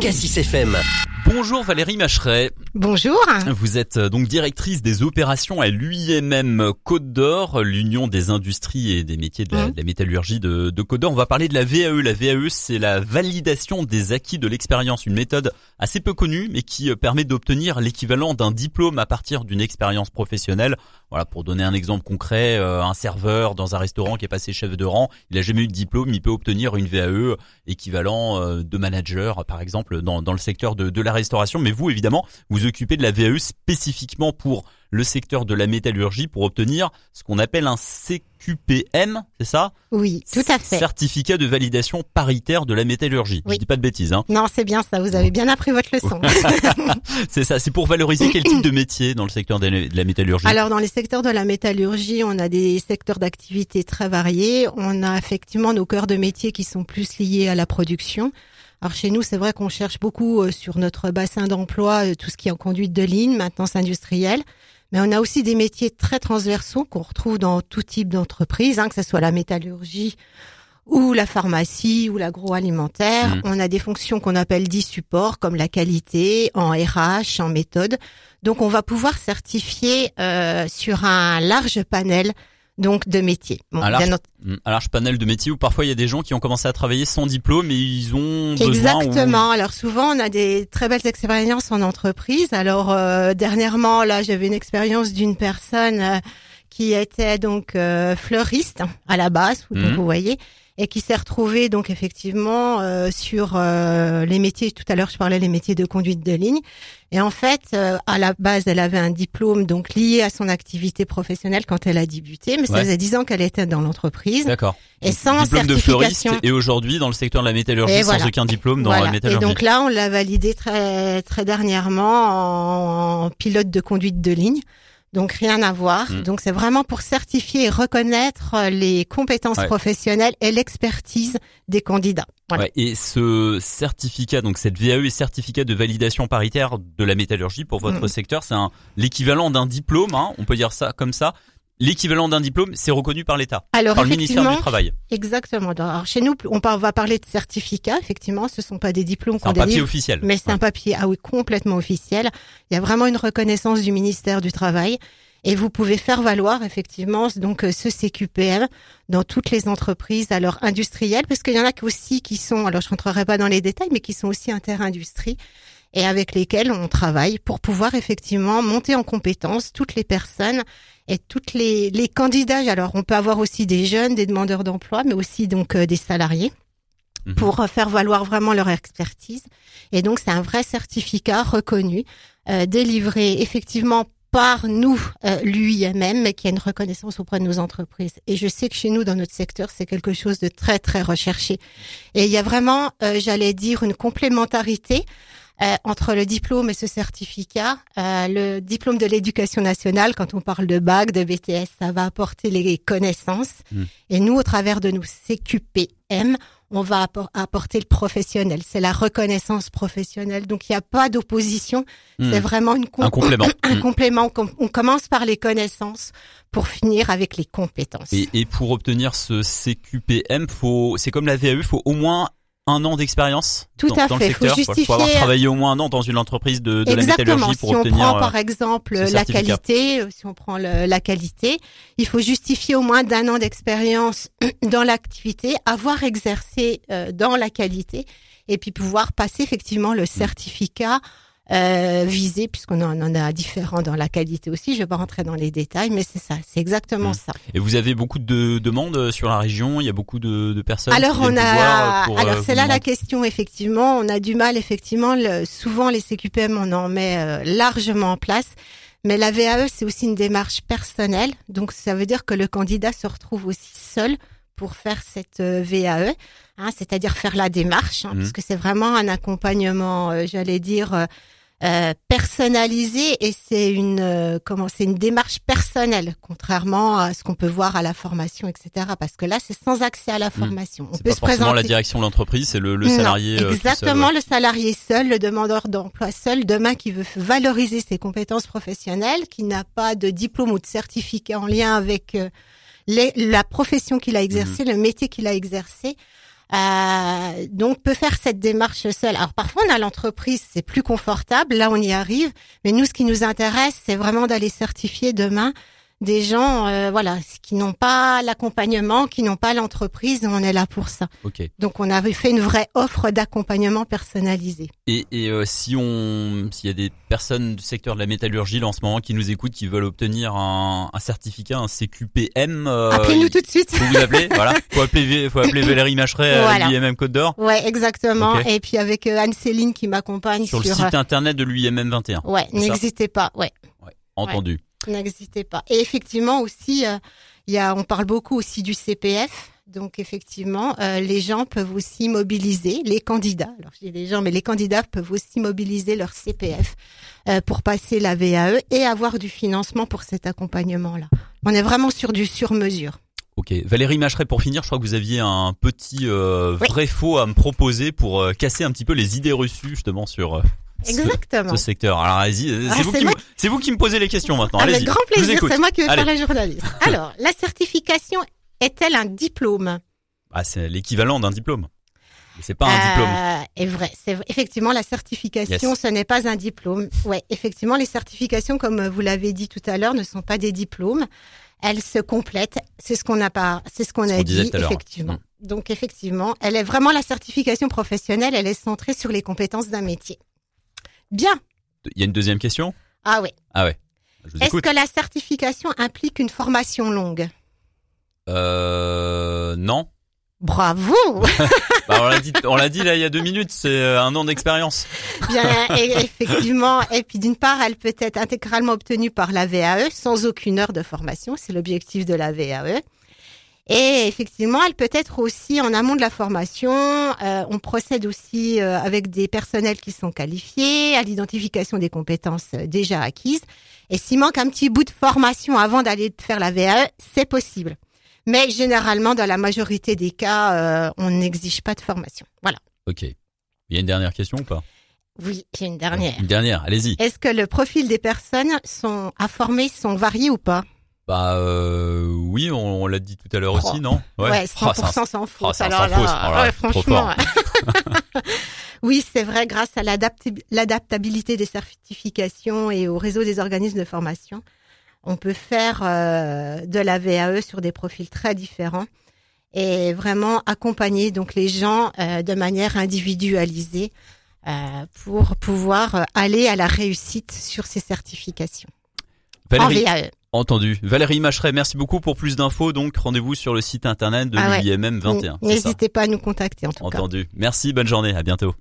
Cassis FM. Bonjour Valérie Macheret. Bonjour. Vous êtes euh, donc directrice des opérations à l'UIMM Côte d'Or, l'Union des industries et des métiers de la, Mmh. de la métallurgie de, de Côte d'Or. On va parler de la VAE. La VAE, c'est la validation des acquis de l'expérience, une méthode assez peu connue, mais qui euh, permet d'obtenir l'équivalent d'un diplôme à partir d'une expérience professionnelle. Voilà, pour donner un exemple concret, euh, un serveur dans un restaurant qui est passé chef de rang, il a jamais eu de diplôme, il peut obtenir une VAE équivalent de manager, par exemple, dans, dans le secteur de, de la restauration. Mais vous, évidemment, vous occupez de la VAE spécifiquement pour le secteur de la métallurgie pour obtenir ce qu'on appelle un CQPM, c'est ça? Oui, tout à fait. Certificat de validation paritaire de la métallurgie. Oui. Je dis pas de bêtises, hein. Non, c'est bien ça. Vous avez bien appris votre leçon. C'est ça. C'est pour valoriser quel type de métier dans le secteur de la, de la métallurgie? Alors, dans les secteurs de la métallurgie, on a des secteurs d'activité très variés. On a effectivement nos cœurs de métier qui sont plus liés à la production. Alors chez nous, c'est vrai qu'on cherche beaucoup euh, sur notre bassin d'emploi euh, tout ce qui est en conduite de ligne, maintenance industrielle. Mais on a aussi des métiers très transversaux qu'on retrouve dans tout type d'entreprise, hein, que ce soit la métallurgie ou la pharmacie ou l'agroalimentaire. Mhm. On a des fonctions qu'on appelle dits supports comme la qualité en RH, en méthode. Donc on va pouvoir certifier euh, sur un large panel donc de métiers. Bon, Un large bien ent- Mm, Un large panel de métiers où parfois il y a des gens qui ont commencé à travailler sans diplôme et ils ont besoin ou- Exactement. Alors souvent, on a des très belles expériences en entreprise. Alors euh, dernièrement, là, j'avais une expérience d'une personne euh, qui était donc euh, fleuriste à la base, donc vous voyez, et qui s'est retrouvée donc effectivement euh, sur euh, les métiers. Tout à l'heure, je parlais des métiers de conduite de ligne. Et en fait, euh, à la base, elle avait un diplôme donc lié à son activité professionnelle quand elle a débuté, mais ça Ouais. faisait dix ans qu'elle était dans l'entreprise D'accord. et sans diplôme de fleuriste certification. et aujourd'hui dans le secteur de la métallurgie Et sans voilà. aucun diplôme dans la Voilà. Et métallurgie. donc là, on l'a validé très très dernièrement en pilote de conduite de ligne. Donc rien à voir. Mm. Donc c'est vraiment pour certifier et reconnaître les compétences Ouais. professionnelles et l'expertise des candidats. Voilà. Ouais, et ce certificat, donc cette VAE et certificat de validation paritaire de la métallurgie pour votre Mhm. secteur, c'est un- l'équivalent d'un diplôme, hein, on peut dire ça comme ça. L'équivalent d'un diplôme, c'est reconnu par l'État, Alors par le ministère du Travail. exactement. Alors chez nous, on va parler de certificats. Effectivement, ce sont pas des diplômes C'est qu'on un papier délivre. officiel. Mais c'est Ouais. un papier, ah oui, complètement officiel. Il y a vraiment une reconnaissance du ministère du Travail. Et vous pouvez faire valoir effectivement donc euh, ce CQPM dans toutes les entreprises, alors industrielles, parce qu'il y en a aussi qui sont, alors je rentrerai pas dans les détails, mais qui sont aussi interindustries et avec lesquelles on travaille pour pouvoir effectivement monter en compétence toutes les personnes et toutes les, les candidats. Alors on peut avoir aussi des jeunes, des demandeurs d'emploi, mais aussi donc euh, des salariés Mhm. pour euh, faire valoir vraiment leur expertise. Et donc, c'est un vrai certificat reconnu, euh, délivré effectivement par nous, euh, l'UIMM, mais qui a une reconnaissance auprès de nos entreprises. Et je sais que chez nous, dans notre secteur, c'est quelque chose de très, très recherché. Et il y a vraiment, euh, j'allais dire, une complémentarité euh, entre le diplôme et ce certificat. Euh, le diplôme de l'éducation nationale, quand on parle de bac, de BTS, ça va apporter les connaissances. Mm. Et nous, au travers de nos CQPM, on va appor- apporter le professionnel. C'est la reconnaissance professionnelle. Donc, il n'y a pas d'opposition. Mhm. C'est vraiment une com- Un complément. un Mhm. complément. Com- On commence par les connaissances pour finir avec les compétences. Et, et pour obtenir ce CQPM, faut, c'est comme la VAE, faut au moins un an d'expérience Tout dans, à dans fait, le faut secteur. justifier- faut avoir travaillé au moins un an dans une entreprise de, de la Exactement. métallurgie Si pour on obtenir. prend euh, par exemple la qualité, euh, si on prend le- la qualité, il faut justifier au moins d'un an d'expérience dans l'activité, avoir exercé euh, dans la qualité, et puis pouvoir passer effectivement le certificat euh, visé, puisqu'on en, en a différents dans la qualité aussi. Je vais pas rentrer dans les détails, mais c'est ça, c'est exactement Mm. ça. Et vous avez beaucoup de demandes sur la région. Il y a beaucoup de, de personnes. Alors qui on a, pour, euh, alors vous c'est là la question effectivement. On a du mal effectivement. le- souvent les CQPM on en met euh, largement en place, mais la VAE c'est aussi une démarche personnelle. Donc ça veut dire que le candidat se retrouve aussi seul pour faire cette euh, VAE, hein, c'est-à-dire faire la démarche, hein, Mhm. parce que c'est vraiment un accompagnement, euh, j'allais dire. Euh, personnalisé et c'est une euh, comment c'est une démarche personnelle contrairement à ce qu'on peut voir à la formation etc parce que là c'est sans accès à la formation on C'est peut pas se forcément la présenter direction de l'entreprise, c'est le, le Non, salarié. euh, tout seul, exactement ouais. le salarié seul le demandeur d'emploi seul demain qui veut valoriser ses compétences professionnelles qui n'a pas de diplôme ou de certificat en lien avec euh, les- la profession qu'il a exercée le métier qu'il a exercé Euh, donc peut faire cette démarche seule. Alors parfois on a l'entreprise, c'est plus confortable, là on y arrive, mais nous ce qui nous intéresse, c'est vraiment d'aller certifier demain des gens, euh, voilà, qui n'ont pas l'accompagnement, qui n'ont pas l'entreprise, on est là pour ça. Ok. Donc on avait fait une vraie offre d'accompagnement personnalisé. Et, et euh, si on, s'il y a des personnes du secteur de la métallurgie là, en ce moment qui nous écoutent, qui veulent obtenir un, un certificat, un CQPM, euh, Appelez-nous tout de suite. Faut vous appeler, voilà. Faut appeler, faut appeler Valérie Macheret Voilà. à l'UIMM Côte d'Or Ouais, exactement. Et puis avec euh, Anne-Céline qui m'accompagne sur sur. le site internet de l'UIMM 21. euh, ouais, n'hésitez pas. Ouais. Entendu. N'existez pas. Et effectivement aussi, euh, il y a, on parle beaucoup aussi du CPF. Donc effectivement, euh, les gens peuvent aussi mobiliser, les candidats, alors je dis les gens, mais les candidats peuvent aussi mobiliser leur CPF euh, pour passer la VAE et avoir du financement pour cet accompagnement-là. On est vraiment sur du sur-mesure. Ok. Valérie Macheret, pour finir, je crois que vous aviez un petit euh, Oui. vrai faux à me proposer pour casser un petit peu les idées reçues justement sur euh, ce- Exactement. ce, secteur. Alors allez-y, euh, Ah, c'est vous, qui me- c'est vous qui me posez les questions maintenant. Avec grand plaisir, c'est moi qui vais Allez. faire la journaliste. Alors, la certification est-elle un diplôme? Ah, c'est l'équivalent d'un diplôme. C'est pas un diplôme. Euh, est vrai. C'est effectivement la certification, Yes. ce n'est pas un diplôme. Ouais, effectivement, les certifications, comme vous l'avez dit tout à l'heure, ne sont pas des diplômes. Elles se complètent. C'est ce qu'on a pas, c'est ce qu'on a dit effectivement. Donc effectivement, elle est vraiment la certification professionnelle. Elle est centrée sur les compétences d'un métier. Bien. Il y a une deuxième question? Ah oui. Ah ouais. Est-ce que la certification implique une formation longue? Euh, non. Bravo. Bah, on l'a dit, on l'a dit là il y a deux minutes, c'est euh, un an d'expérience. Bien, et- effectivement. Et puis d'une part, elle peut être intégralement obtenue par la VAE sans aucune heure de formation. C'est l'objectif de la VAE. Et effectivement, elle peut être aussi en amont de la formation. euh, on procède aussi euh, avec des personnels qui sont qualifiés à l'identification des compétences euh, déjà acquises. Et s'il manque un petit bout de formation avant d'aller faire la VAE, c'est possible. Mais généralement, dans la majorité des cas, euh, on n'exige pas de formation. Voilà. Ok. Il y a une dernière question ou pas? Oui, j'ai une dernière. Une dernière, allez-y. Est-ce que le profil des personnes sont à former sont variés ou pas? Bah euh, oui, on, on l'a dit tout à l'heure Oh. aussi, non Ouais, Oh, c'est un- 100% sans faute. oh, Alors là, ouais, franchement. oui, c'est vrai, grâce à l'adaptabilité des certifications et au réseau des organismes de formation, on peut faire euh, de la VAE sur des profils très différents et vraiment accompagner donc les gens euh, de manière individualisée pour pouvoir aller à la réussite sur ces certifications Valérie, en VAE. Entendu. Valérie Macheret, merci beaucoup pour plus d'infos. Donc rendez-vous sur le site internet de Ah ouais. l'UIMM 21. c'est ça N'hésitez pas à nous contacter en tout cas. Entendu. Merci, bonne journée, à bientôt.